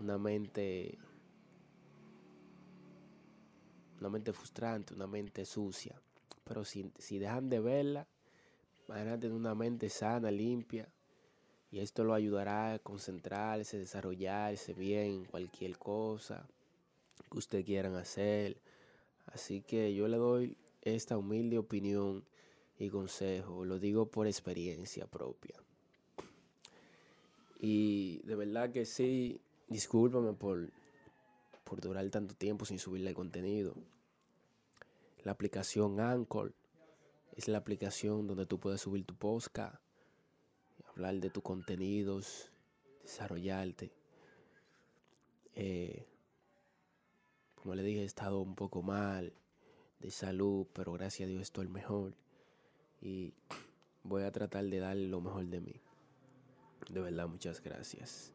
una mente, una mente frustrante, una mente sucia. Pero si, si dejan de verla, van a tener una mente sana, limpia. Y esto lo ayudará a concentrarse, desarrollarse bien en cualquier cosa que ustedes quieran hacer. Así que yo le doy esta humilde opinión y consejo. Lo digo por experiencia propia. Y de verdad que sí, Discúlpame por, por durar tanto tiempo sin subirle contenido. La aplicación Anchor es la aplicación donde tú puedes subir tu podcast, hablar de tus contenidos, desarrollarte. Eh, como le dije, he estado un poco mal de salud, pero gracias a Dios estoy mejor. Y voy a tratar de dar lo mejor de mí. De verdad, muchas gracias.